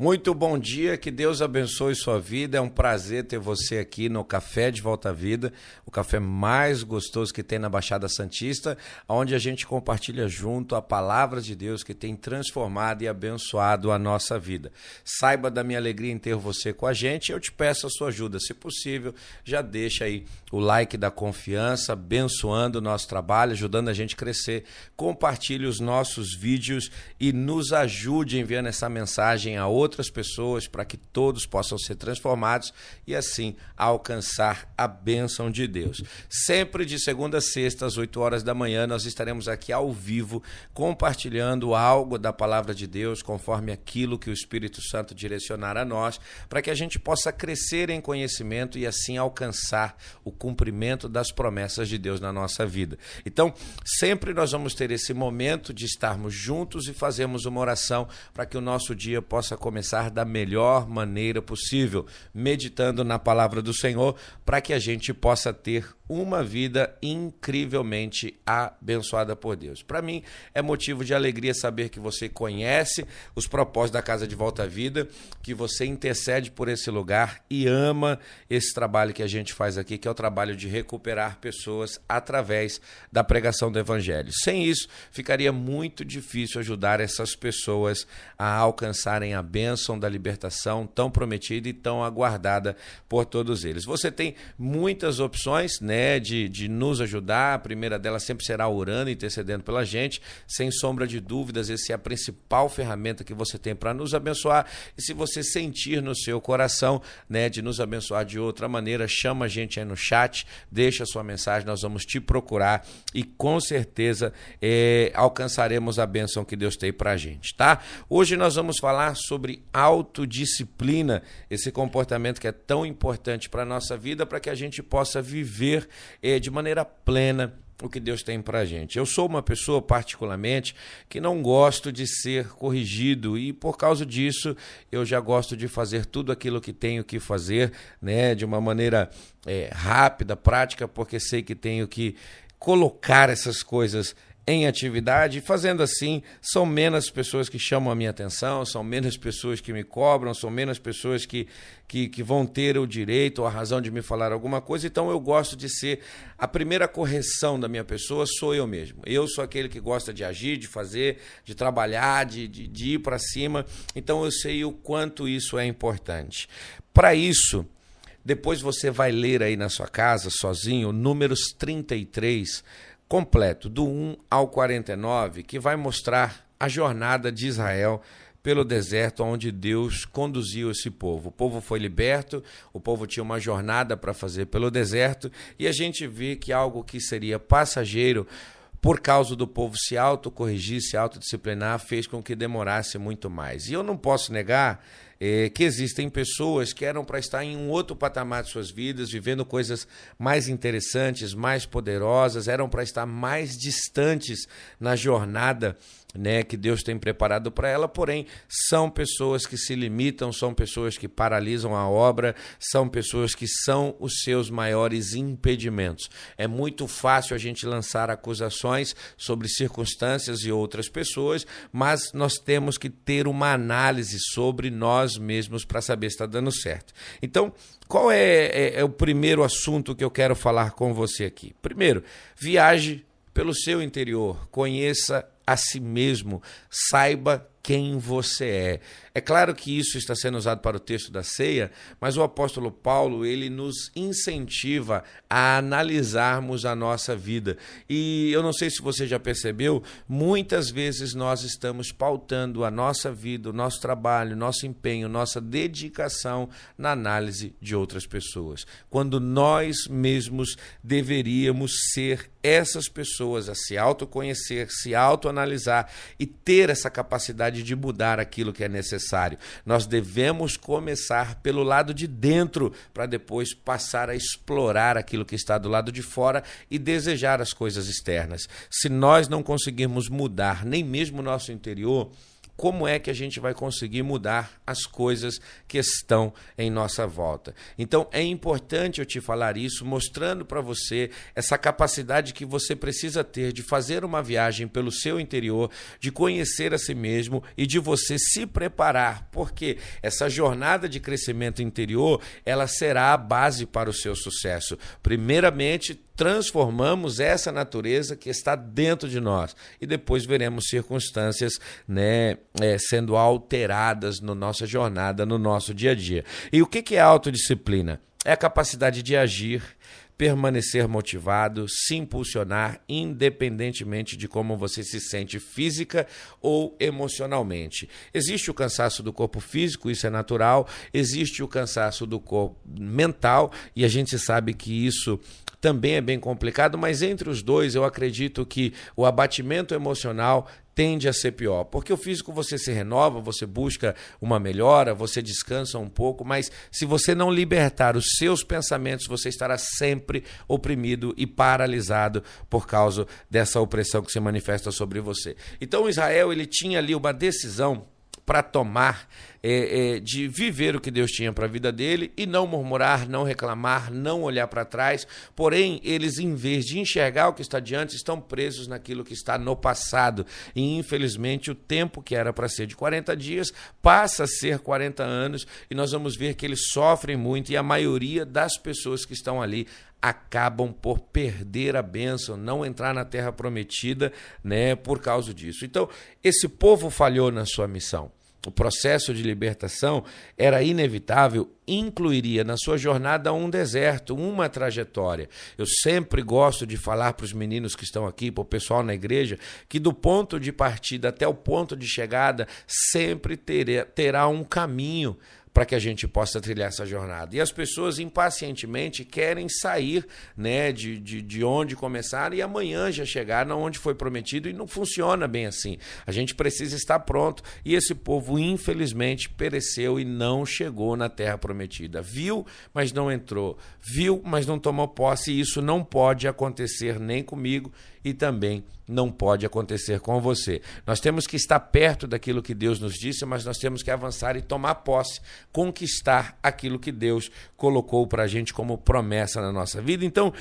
Muito bom dia, que Deus abençoe sua vida. É um prazer ter você aqui no Café de Volta à Vida, o café mais gostoso que tem na Baixada Santista, onde a gente compartilha junto a palavra de Deus que tem transformado e abençoado a nossa vida. Saiba da minha alegria em ter você com a gente. Eu te peço a sua ajuda, se possível, já deixa aí o like da confiança, abençoando o nosso trabalho, ajudando a gente a crescer. Compartilhe os nossos vídeos e nos ajude enviando essa mensagem a outros outras pessoas para que todos possam ser transformados e assim alcançar a bênção de Deus. Sempre de segunda a sexta, às 8 horas da manhã, nós estaremos aqui ao vivo compartilhando algo da palavra de Deus, conforme aquilo que o Espírito Santo direcionar a nós, para que a gente possa crescer em conhecimento e assim alcançar o cumprimento das promessas de Deus na nossa vida. Então, sempre nós vamos ter esse momento de estarmos juntos e fazermos uma oração para que o nosso dia possa começar começar da melhor maneira possível, meditando na palavra do Senhor, para que a gente possa ter uma vida incrivelmente abençoada por Deus. Para mim, é motivo de alegria saber que você conhece os propósitos da Casa de Volta à Vida, que você intercede por esse lugar e ama esse trabalho que a gente faz aqui, que é o trabalho de recuperar pessoas através da pregação do Evangelho. Sem isso, ficaria muito difícil ajudar essas pessoas a alcançarem a bênção da libertação tão prometida e tão aguardada por todos eles. Você tem muitas opções, né? de, de nos ajudar. A primeira delas sempre será orando intercedendo pela gente. Sem sombra de dúvidas, essa é a principal ferramenta que você tem para nos abençoar. E se você sentir no seu coração né, de nos abençoar de outra maneira, chama a gente aí no chat, deixa sua mensagem, nós vamos te procurar e com certeza é, alcançaremos a bênção que Deus tem para a gente, tá? Hoje nós vamos falar sobre autodisciplina, esse comportamento que é tão importante para a nossa vida, para que a gente possa viver eh, de maneira plena o que Deus tem para gente. Eu sou uma pessoa, particularmente, que não gosto de ser corrigido e, por causa disso, eu já gosto de fazer tudo aquilo que tenho que fazer né, de uma maneira é, rápida, prática, porque sei que tenho que colocar essas coisas em atividade. Fazendo assim, são menos pessoas que chamam a minha atenção, são menos pessoas que me cobram, são menos pessoas que, que, que vão ter o direito ou a razão de me falar alguma coisa. Então eu gosto de ser. A primeira correção da minha pessoa sou eu mesmo. Eu sou aquele que gosta de agir, de fazer, de trabalhar, de, de, de ir para cima. Então eu sei o quanto isso é importante. Para isso. Depois você vai ler aí na sua casa, sozinho, números 33, completo, do 1 ao 49, que vai mostrar a jornada de Israel pelo deserto onde Deus conduziu esse povo. O povo foi liberto, o povo tinha uma jornada para fazer pelo deserto, e a gente vê que algo que seria passageiro por causa do povo se autocorrigir, se autodisciplinar, fez com que demorasse muito mais. E eu não posso negar é, que existem pessoas que eram para estar em um outro patamar de suas vidas, vivendo coisas mais interessantes, mais poderosas, eram para estar mais distantes na jornada né, que Deus tem preparado para ela, porém são pessoas que se limitam, são pessoas que paralisam a obra, são pessoas que são os seus maiores impedimentos. É muito fácil a gente lançar acusações sobre circunstâncias e outras pessoas, mas nós temos que ter uma análise sobre nós mesmos para saber se está dando certo. Então, qual é, é, é o primeiro assunto que eu quero falar com você aqui? Primeiro, viaje pelo seu interior, conheça a si mesmo, saiba quem você é. É claro que isso está sendo usado para o texto da ceia, mas o apóstolo Paulo, ele nos incentiva a analisarmos a nossa vida. E eu não sei se você já percebeu, muitas vezes nós estamos pautando a nossa vida, o nosso trabalho, nosso empenho, nossa dedicação na análise de outras pessoas, quando nós mesmos deveríamos ser essas pessoas a se autoconhecer, se autoanalisar e ter essa capacidade de mudar aquilo que é necessário. Nós devemos começar pelo lado de dentro para depois passar a explorar aquilo que está do lado de fora e desejar as coisas externas. Se nós não conseguirmos mudar nem mesmo o nosso interior, como é que a gente vai conseguir mudar as coisas que estão em nossa volta. Então é importante eu te falar isso, mostrando para você essa capacidade que você precisa ter de fazer uma viagem pelo seu interior, de conhecer a si mesmo e de você se preparar, porque essa jornada de crescimento interior, ela será a base para o seu sucesso. Primeiramente, transformamos essa natureza que está dentro de nós e depois veremos circunstâncias né, é, sendo alteradas na no nossa jornada, no nosso dia a dia. E o que, que é autodisciplina? É a capacidade de agir, permanecer motivado, se impulsionar, independentemente de como você se sente física ou emocionalmente. Existe o cansaço do corpo físico, isso é natural, existe o cansaço do corpo mental, e a gente sabe que isso também é bem complicado, mas entre os dois eu acredito que o abatimento emocional tende a ser pior, porque o físico você se renova, você busca uma melhora, você descansa um pouco, mas se você não libertar os seus pensamentos, você estará sempre oprimido e paralisado por causa dessa opressão que se manifesta sobre você. Então Israel ele tinha ali uma decisão para tomar, é, é, de viver o que Deus tinha para a vida dele e não murmurar, não reclamar, não olhar para trás. Porém, eles, em vez de enxergar o que está diante, estão presos naquilo que está no passado. E, infelizmente, o tempo que era para ser de 40 dias passa a ser 40 anos e nós vamos ver que eles sofrem muito e a maioria das pessoas que estão ali acabam por perder a bênção, não entrar na terra prometida, né, por causa disso. Então, esse povo falhou na sua missão o processo de libertação era inevitável, incluiria na sua jornada um deserto, uma trajetória. Eu sempre gosto de falar para os meninos que estão aqui, para o pessoal na igreja, que do ponto de partida até o ponto de chegada sempre terá, um caminho para que a gente possa trilhar essa jornada. E as pessoas impacientemente querem sair né, de, de, de onde começaram e amanhã já chegar onde foi prometido e não funciona bem assim. A gente precisa estar pronto e esse povo, infelizmente, pereceu e não chegou na terra prometida. Viu, mas não entrou. Viu, mas não tomou posse e isso não pode acontecer nem comigo e também não pode acontecer com você. Nós temos que estar perto daquilo que Deus nos disse, mas nós temos que avançar e tomar posse, conquistar aquilo que Deus colocou para a gente como promessa na nossa vida. Então,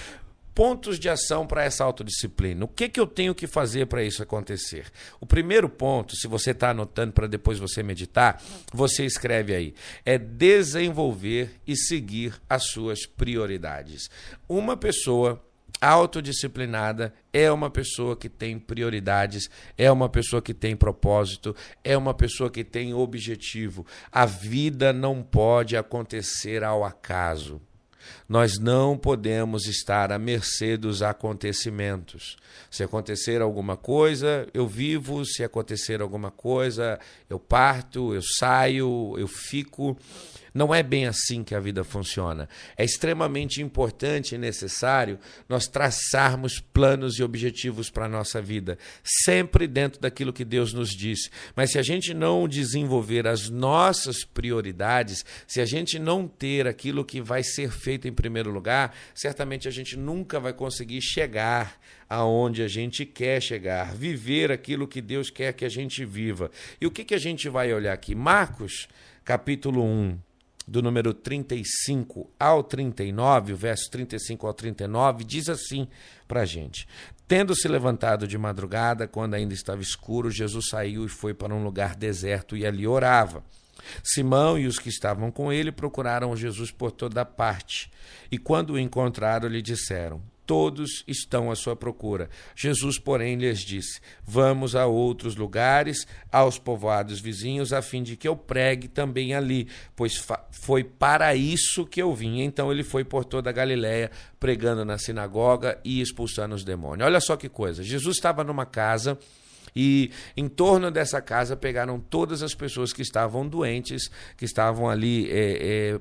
pontos de ação para essa autodisciplina. O que, que eu tenho que fazer para isso acontecer? O primeiro ponto, se você está anotando para depois você meditar, você escreve aí: é desenvolver e seguir as suas prioridades. Uma pessoa autodisciplinada é uma pessoa que tem prioridades, é uma pessoa que tem propósito, é uma pessoa que tem objetivo. A vida não pode acontecer ao acaso. Nós não podemos estar à mercê dos acontecimentos. Se acontecer alguma coisa, eu vivo, se acontecer alguma coisa, eu parto, eu saio, eu fico. Não é bem assim que a vida funciona. É extremamente importante e necessário nós traçarmos planos e objetivos para a nossa vida, sempre dentro daquilo que Deus nos disse. Mas se a gente não desenvolver as nossas prioridades, se a gente não ter aquilo que vai ser feito em primeiro lugar, certamente a gente nunca vai conseguir chegar aonde a gente quer chegar, viver aquilo que Deus quer que a gente viva. E o que, que a gente vai olhar aqui? Marcos, capítulo 1 do número 35 ao 39, o verso 35 ao 39, diz assim para a gente: Tendo se levantado de madrugada, quando ainda estava escuro, Jesus saiu e foi para um lugar deserto e ali orava. Simão e os que estavam com ele procuraram Jesus por toda parte, e quando o encontraram, lhe disseram: todos estão à sua procura. Jesus, porém, lhes disse: Vamos a outros lugares, aos povoados vizinhos, a fim de que eu pregue também ali, pois foi para isso que eu vim. Então ele foi por toda a Galiléia, pregando na sinagoga e expulsando os demônios. Olha só que coisa. Jesus estava numa casa e em torno dessa casa pegaram todas as pessoas que estavam doentes, que estavam ali é, é,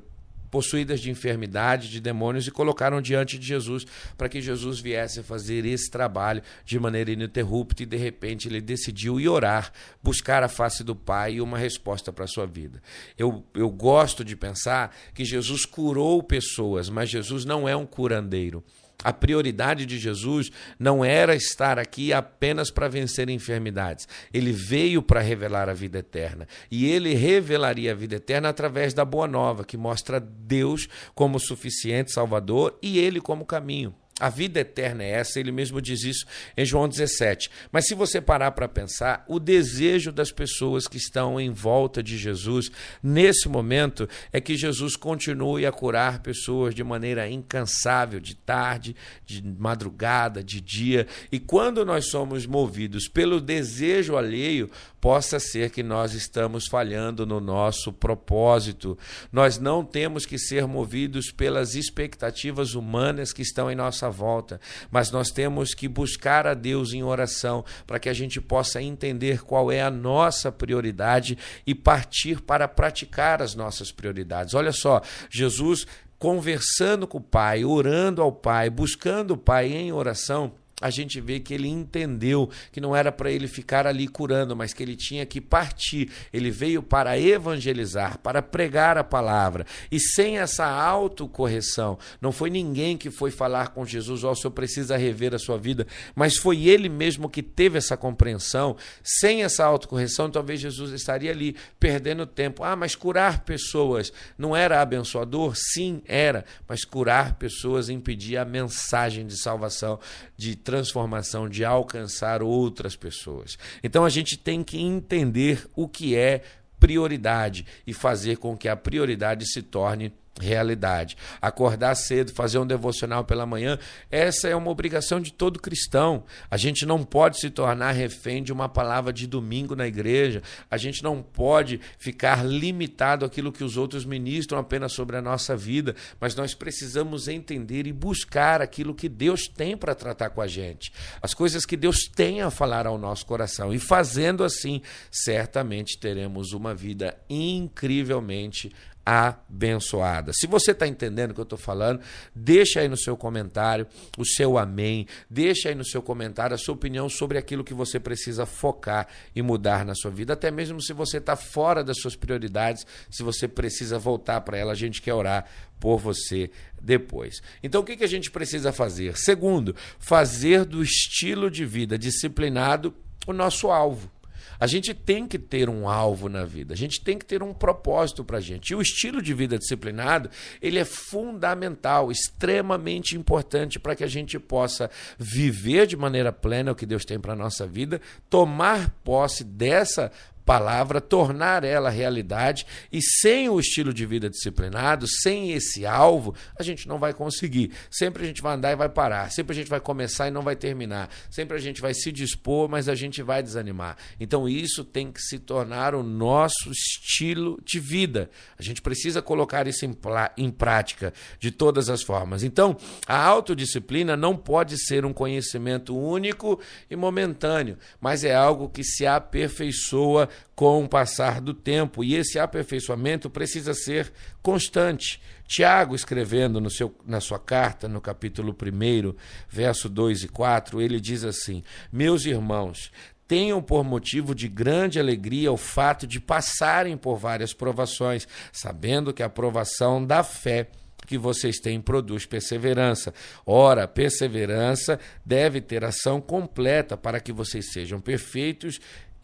possuídas de enfermidade, de demônios, e colocaram diante de Jesus para que Jesus viesse a fazer esse trabalho de maneira ininterrupta. E de repente ele decidiu ir orar, buscar a face do Pai e uma resposta para a sua vida. Eu, eu gosto de pensar que Jesus curou pessoas, mas Jesus não é um curandeiro. A prioridade de Jesus não era estar aqui apenas para vencer enfermidades. Ele veio para revelar a vida eterna. E ele revelaria a vida eterna através da Boa Nova, que mostra Deus como suficiente Salvador e ele como caminho. A vida eterna é essa, ele mesmo diz isso em João 17. Mas se você parar para pensar, o desejo das pessoas que estão em volta de Jesus nesse momento é que Jesus continue a curar pessoas de maneira incansável, de tarde, de madrugada, de dia. E quando nós somos movidos pelo desejo alheio, possa ser que nós estamos falhando no nosso propósito. Nós não temos que ser movidos pelas expectativas humanas que estão em nossa nossa volta, mas nós temos que buscar a Deus em oração para que a gente possa entender qual é a nossa prioridade e partir para praticar as nossas prioridades. Olha só, Jesus conversando com o Pai, orando ao Pai, buscando o Pai em oração a gente vê que ele entendeu que não era para ele ficar ali curando, mas que ele tinha que partir. Ele veio para evangelizar, para pregar a palavra. E sem essa autocorreção, não foi ninguém que foi falar com Jesus: Ó, oh, o senhor precisa rever a sua vida, mas foi ele mesmo que teve essa compreensão. Sem essa autocorreção, talvez Jesus estaria ali perdendo tempo. Ah, mas curar pessoas não era abençoador? Sim, era, mas curar pessoas impedia a mensagem de salvação, de transformação, de alcançar outras pessoas. Então a gente tem que entender o que é prioridade e fazer com que a prioridade se torne realidade. Acordar cedo, fazer um devocional pela manhã, essa é uma obrigação de todo cristão. A gente não pode se tornar refém de uma palavra de domingo na igreja. A gente não pode ficar limitado àquilo que os outros ministram apenas sobre a nossa vida, mas nós precisamos entender e buscar aquilo que Deus tem para tratar com a gente. As coisas que Deus tem a falar ao nosso coração. E fazendo assim, certamente teremos uma vida incrivelmente abençoada. Se você está entendendo o que eu estou falando, deixa aí no seu comentário o seu amém, deixa aí no seu comentário a sua opinião sobre aquilo que você precisa focar e mudar na sua vida, até mesmo se você está fora das suas prioridades, se você precisa voltar para ela, a gente quer orar por você depois. Então, o que, que a gente precisa fazer? Segundo, fazer do estilo de vida disciplinado o nosso alvo. A gente tem que ter um alvo na vida, a gente tem que ter um propósito para a gente. E o estilo de vida disciplinado, ele é fundamental, extremamente importante para que a gente possa viver de maneira plena o que Deus tem para a nossa vida, tomar posse dessa palavra, tornar ela realidade, e sem o estilo de vida disciplinado, sem esse alvo, a gente não vai conseguir. Sempre a gente vai andar e vai parar, sempre a gente vai começar e não vai terminar, sempre a gente vai se dispor, mas a gente vai desanimar. Então isso tem que se tornar o nosso estilo de vida. A gente precisa colocar isso em, em prática de todas as formas. Então, a autodisciplina não pode ser um conhecimento único e momentâneo, mas é algo que se aperfeiçoa com o passar do tempo, e esse aperfeiçoamento precisa ser constante. Tiago, escrevendo no seu, na sua carta, no capítulo 1, verso 2 e 4, ele diz assim: Meus irmãos, tenham por motivo de grande alegria o fato de passarem por várias provações, sabendo que a provação da fé que vocês têm produz perseverança. Ora, perseverança deve ter ação completa para que vocês sejam perfeitos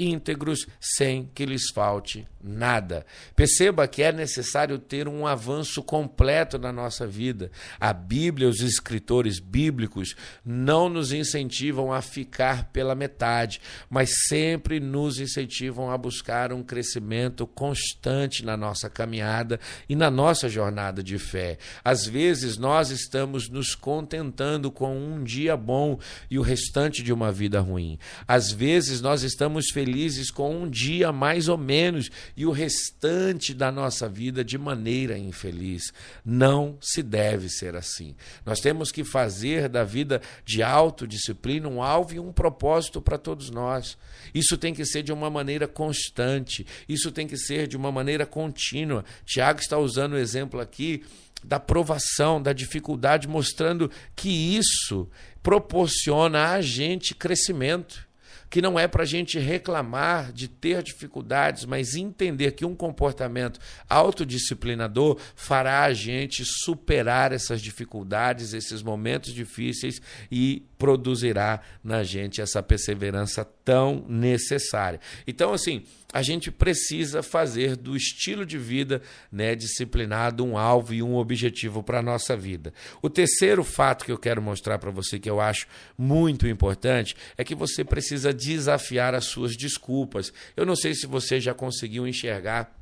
íntegros sem que lhes falte nada. Perceba que é necessário ter um avanço completo na nossa vida. A Bíblia, os escritores bíblicos não nos incentivam a ficar pela metade, mas sempre nos incentivam a buscar um crescimento constante na nossa caminhada e na nossa jornada de fé. Às vezes nós estamos nos contentando com um dia bom e o restante de uma vida ruim. Às vezes nós estamos felizes com um dia mais ou menos e o restante da nossa vida de maneira infeliz. Não se deve ser assim. Nós temos que fazer da vida de autodisciplina um alvo e um propósito para todos nós. Isso tem que ser de uma maneira constante, isso tem que ser de uma maneira contínua. Tiago está usando o exemplo aqui da provação, da dificuldade, mostrando que isso proporciona a gente crescimento. Que não é para a gente reclamar de ter dificuldades, mas entender que um comportamento autodisciplinador fará a gente superar essas dificuldades, esses momentos difíceis e produzirá na gente essa perseverança tão necessária. Então, assim, a gente precisa fazer do estilo de vida né, disciplinado um alvo e um objetivo para a nossa vida. O terceiro fato que eu quero mostrar para você, que eu acho muito importante, é que você precisa desafiar as suas desculpas. Eu não sei se você já conseguiu enxergar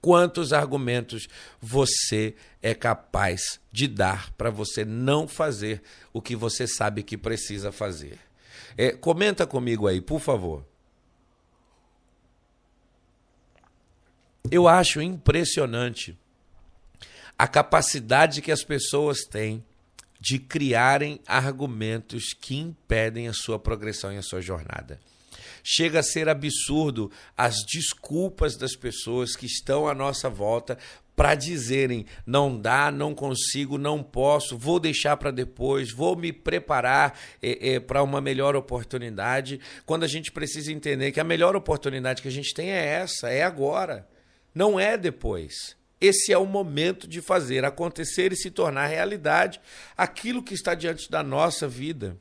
quantos argumentos você é capaz de dar para você não fazer o que você sabe que precisa fazer. É, comenta comigo aí, por favor. Eu acho impressionante a capacidade que as pessoas têm de criarem argumentos que impedem a sua progressão e a sua jornada. Chega a ser absurdo as desculpas das pessoas que estão à nossa volta para dizerem não dá, não consigo, não posso, vou deixar para depois, vou me preparar é, é, para uma melhor oportunidade, quando a gente precisa entender que a melhor oportunidade que a gente tem é essa, é agora. Não é depois. Esse é o momento de fazer acontecer e se tornar realidade aquilo que está diante da nossa vida.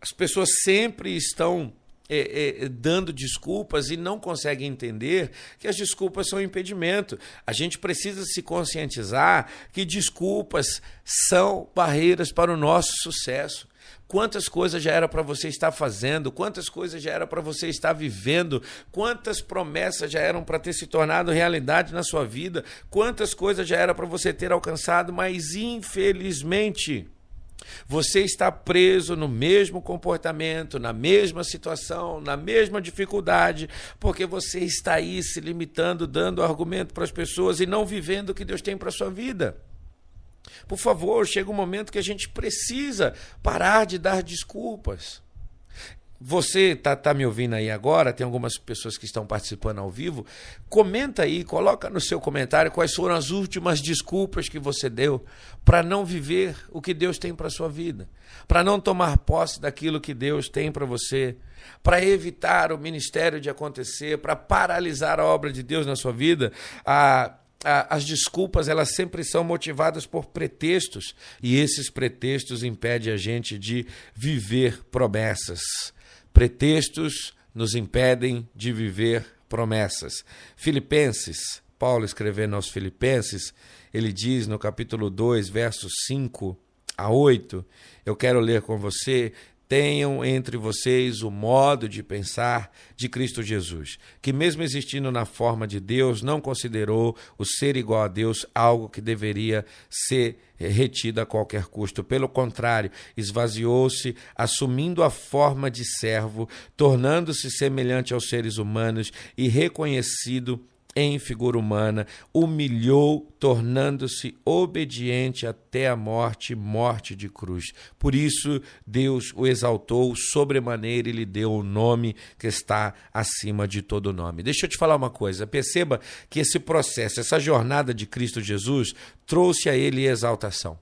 As pessoas sempre estão é, é, dando desculpas e não conseguem entender que as desculpas são impedimento. A gente precisa se conscientizar que desculpas são barreiras para o nosso sucesso. Quantas coisas já era para você estar fazendo, quantas coisas já era para você estar vivendo, quantas promessas já eram para ter se tornado realidade na sua vida, quantas coisas já era para você ter alcançado, mas infelizmente você está preso no mesmo comportamento, na mesma situação, na mesma dificuldade, porque você está aí se limitando, dando argumento para as pessoas e não vivendo o que Deus tem para a sua vida. Por favor, chega um momento que a gente precisa parar de dar desculpas. Você está tá me ouvindo aí agora, tem algumas pessoas que estão participando ao vivo. Comenta aí, coloca no seu comentário quais foram as últimas desculpas que você deu para não viver o que Deus tem para sua vida, para não tomar posse daquilo que Deus tem para você, para evitar o ministério de acontecer, para paralisar a obra de Deus na sua vida. Ah, as desculpas elas sempre são motivadas por pretextos e esses pretextos impedem a gente de viver promessas. Pretextos nos impedem de viver promessas. Filipenses, Paulo escrevendo aos Filipenses, ele diz no capítulo 2, versos 5 a 8, eu quero ler com você, tenham entre vocês o modo de pensar de Cristo Jesus, que, mesmo existindo na forma de Deus, não considerou o ser igual a Deus algo que deveria ser retido a qualquer custo. Pelo contrário, esvaziou-se, assumindo a forma de servo, tornando-se semelhante aos seres humanos e reconhecido em figura humana, humilhou, tornando-se obediente até a morte morte de cruz. Por isso, Deus o exaltou sobremaneira e lhe deu o nome que está acima de todo nome. Deixa eu te falar uma coisa. Perceba que esse processo, essa jornada de Cristo Jesus, trouxe a ele exaltação.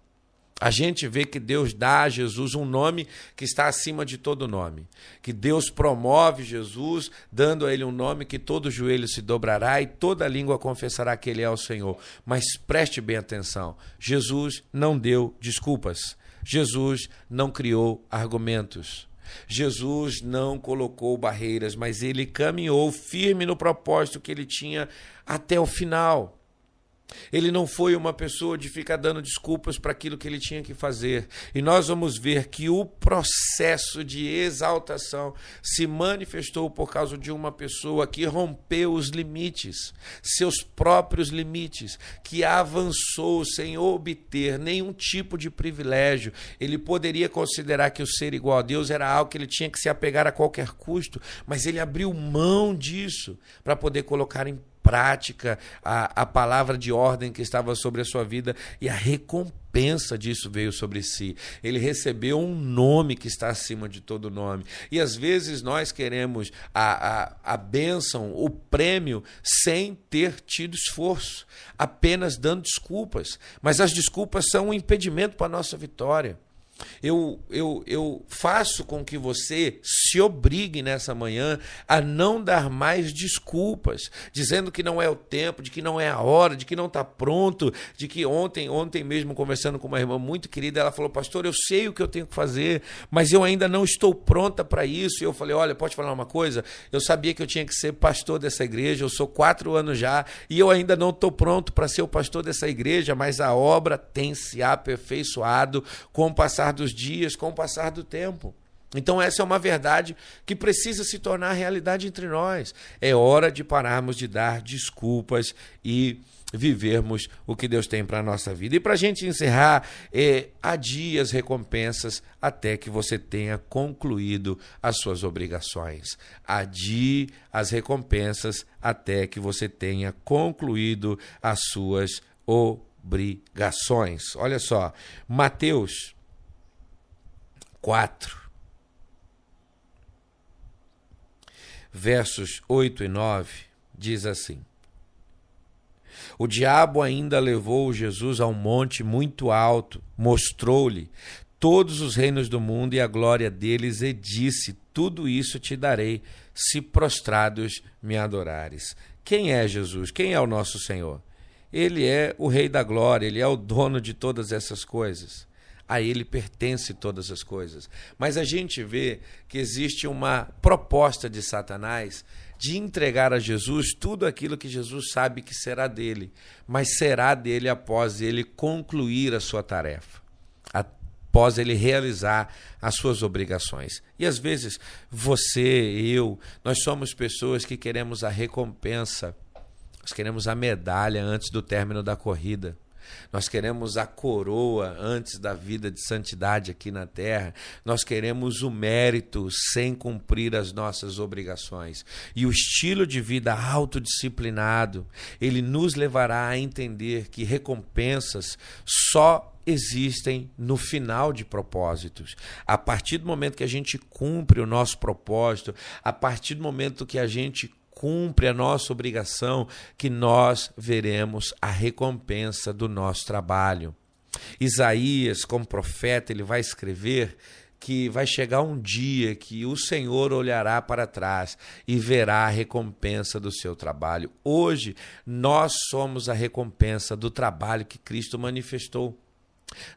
A gente vê que Deus dá a Jesus um nome que está acima de todo nome. Que Deus promove Jesus, dando a ele um nome que todo joelho se dobrará e toda língua confessará que ele é o Senhor. Mas preste bem atenção: Jesus não deu desculpas. Jesus não criou argumentos. Jesus não colocou barreiras, mas ele caminhou firme no propósito que ele tinha até o final. Ele não foi uma pessoa de ficar dando desculpas para aquilo que ele tinha que fazer. E nós vamos ver que o processo de exaltação se manifestou por causa de uma pessoa que rompeu os limites, seus próprios limites, que avançou sem obter nenhum tipo de privilégio. Ele poderia considerar que o ser igual a Deus era algo que ele tinha que se apegar a qualquer custo, mas ele abriu mão disso para poder colocar em prática a, a palavra de ordem que estava sobre a sua vida e a recompensa disso veio sobre si. Ele recebeu um nome que está acima de todo nome. E às vezes nós queremos a, a, a bênção, o prêmio, sem ter tido esforço, apenas dando desculpas. Mas as desculpas são um impedimento para a nossa vitória. Eu, eu, eu faço com que você se obrigue nessa manhã a não dar mais desculpas, dizendo que não é o tempo, de que não é a hora, de que não está pronto, de que ontem, ontem mesmo, conversando com uma irmã muito querida, ela falou, pastor, eu sei o que eu tenho que fazer, mas eu ainda não estou pronta para isso. E eu falei, olha, pode falar uma coisa? Eu sabia que eu tinha que ser pastor dessa igreja, eu sou quatro anos já, e eu ainda não estou pronto para ser o pastor dessa igreja, mas a obra tem se aperfeiçoado com o passar dos dias, com o passar do tempo. Então, essa é uma verdade que precisa se tornar realidade entre nós. É hora de pararmos de dar desculpas e vivermos o que Deus tem para a nossa vida. E para a gente encerrar, é, adie as recompensas até que você tenha concluído as suas obrigações. Adie as recompensas até que você tenha concluído as suas obrigações. Olha só, Mateus 4, versos 8 e 9, diz assim: O diabo ainda levou Jesus a um monte muito alto, mostrou-lhe todos os reinos do mundo e a glória deles, e disse: Tudo isso te darei, se prostrados me adorares. Quem é Jesus? Quem é o nosso Senhor? Ele é o Rei da Glória, ele é o dono de todas essas coisas a ele pertence todas as coisas. Mas a gente vê que existe uma proposta de Satanás de entregar a Jesus tudo aquilo que Jesus sabe que será dele, mas será dele após ele concluir a sua tarefa, após ele realizar as suas obrigações. E às vezes você, eu, nós somos pessoas que queremos a recompensa, nós queremos a medalha antes do término da corrida. Nós queremos a coroa antes da vida de santidade aqui na terra. Nós queremos o mérito sem cumprir as nossas obrigações. E o estilo de vida autodisciplinado, ele nos levará a entender que recompensas só existem no final de propósitos. A partir do momento que a gente cumpre o nosso propósito, a partir do momento que a gente cumpre a nossa obrigação, que nós veremos a recompensa do nosso trabalho. Isaías, como profeta, ele vai escrever que vai chegar um dia que o Senhor olhará para trás e verá a recompensa do seu trabalho. Hoje, nós somos a recompensa do trabalho que Cristo manifestou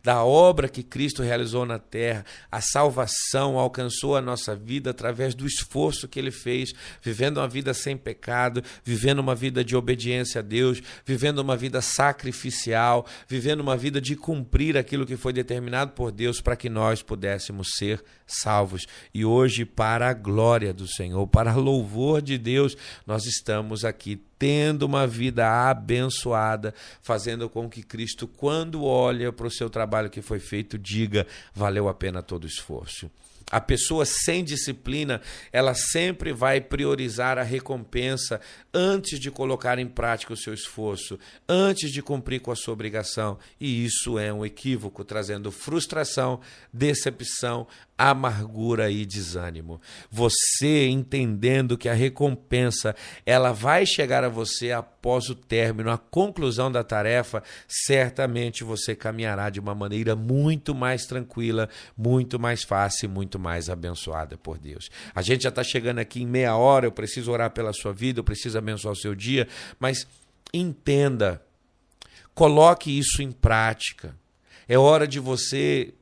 da obra que Cristo realizou na terra, a salvação alcançou a nossa vida através do esforço que ele fez, vivendo uma vida sem pecado, vivendo uma vida de obediência a Deus, vivendo uma vida sacrificial, vivendo uma vida de cumprir aquilo que foi determinado por Deus para que nós pudéssemos ser salvos. E hoje, para a glória do Senhor, para louvor de Deus, nós estamos aqui tendo uma vida abençoada, fazendo com que Cristo, quando olha para o seu trabalho que foi feito, diga: valeu a pena todo o esforço. A pessoa sem disciplina, ela sempre vai priorizar a recompensa antes de colocar em prática o seu esforço, antes de cumprir com a sua obrigação. E isso é um equívoco, trazendo frustração, decepção, amargura e desânimo. Você entendendo que a recompensa ela vai chegar a você após o término, a conclusão da tarefa, certamente você caminhará de uma maneira muito mais tranquila, muito mais fácil, muito mais abençoada por Deus. A gente já está chegando aqui em meia hora, eu preciso orar pela sua vida, eu preciso abençoar o seu dia, mas entenda, coloque isso em prática. É hora de você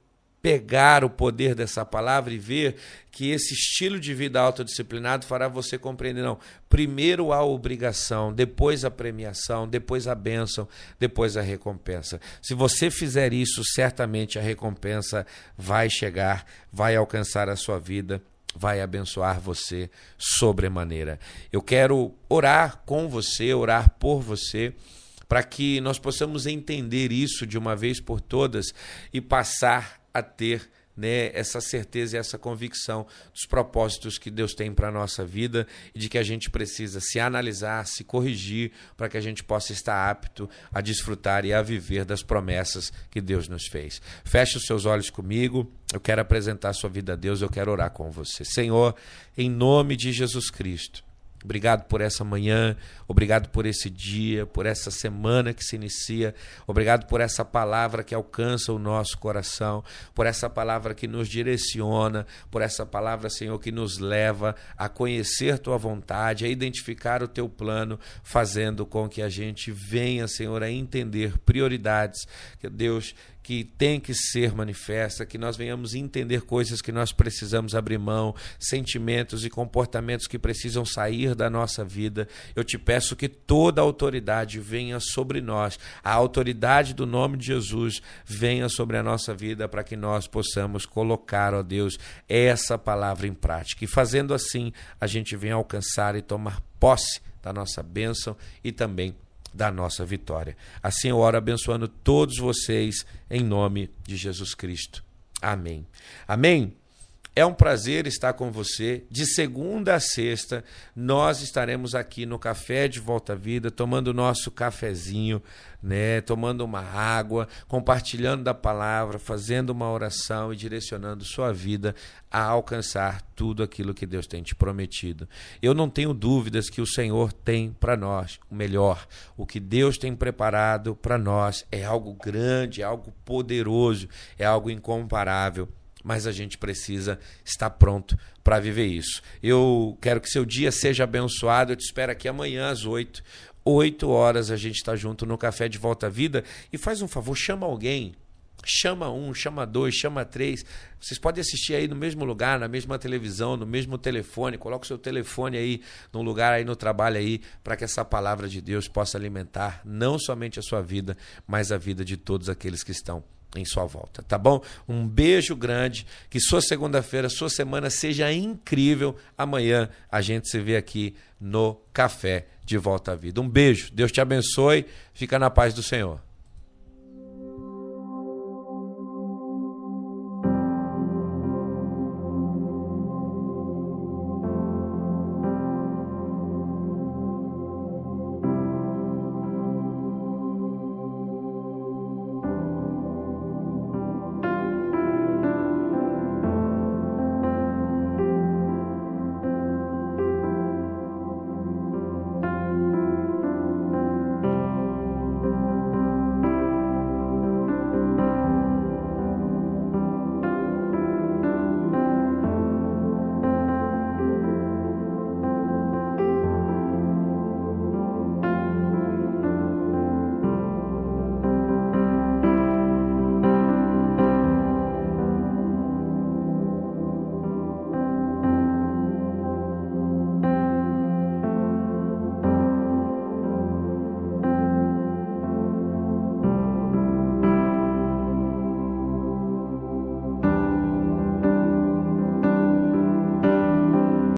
pegar o poder dessa palavra e ver que esse estilo de vida autodisciplinado fará você compreender, não, primeiro a obrigação, depois a premiação, depois a bênção, depois a recompensa. Se você fizer isso, certamente a recompensa vai chegar, vai alcançar a sua vida, vai abençoar você sobremaneira. Eu quero orar com você, orar por você para que nós possamos entender isso de uma vez por todas e passar a ter né, essa certeza e essa convicção dos propósitos que Deus tem para a nossa vida e de que a gente precisa se analisar, se corrigir, para que a gente possa estar apto a desfrutar e a viver das promessas que Deus nos fez. Feche os seus olhos comigo, eu quero apresentar a sua vida a Deus, eu quero orar com você. Senhor, em nome de Jesus Cristo, Obrigado por essa manhã, obrigado por esse dia, por essa semana que se inicia, obrigado por essa palavra que alcança o nosso coração, por essa palavra que nos direciona, por essa palavra, Senhor, que nos leva a conhecer tua vontade, a identificar o teu plano, fazendo com que a gente venha, Senhor, a entender prioridades que Deus que tem que ser manifesta, que nós venhamos entender coisas que nós precisamos abrir mão, sentimentos e comportamentos que precisam sair da nossa vida. Eu te peço que toda autoridade venha sobre nós, a autoridade do nome de Jesus venha sobre a nossa vida para que nós possamos colocar, ó Deus, essa palavra em prática. E fazendo assim, a gente venha alcançar e tomar posse da nossa bênção e também da nossa vitória. Assim eu oro abençoando todos vocês em nome de Jesus Cristo. Amém. Amém. É um prazer estar com você. De segunda a sexta, nós estaremos aqui no Café de Volta à Vida, tomando nosso cafezinho, né, tomando uma água, compartilhando da palavra, fazendo uma oração e direcionando sua vida a alcançar tudo aquilo que Deus tem te prometido. Eu não tenho dúvidas que o Senhor tem para nós o melhor. O que Deus tem preparado para nós é algo grande, é algo poderoso, é algo incomparável mas a gente precisa estar pronto para viver isso. Eu quero que seu dia seja abençoado. Eu te espero aqui amanhã às 8. 8 horas a gente está junto no Café de Volta à Vida. E faz um favor, chama alguém. Chama um, chama dois, chama três. Vocês podem assistir aí no mesmo lugar, na mesma televisão, no mesmo telefone. Coloca o seu telefone aí num lugar aí no trabalho aí, para que essa palavra de Deus possa alimentar não somente a sua vida, mas a vida de todos aqueles que estão em sua volta, tá bom? Um beijo grande, que sua segunda-feira, sua semana seja incrível. Amanhã a gente se vê aqui no Café de Volta à Vida. Um beijo, Deus te abençoe, fica na paz do Senhor.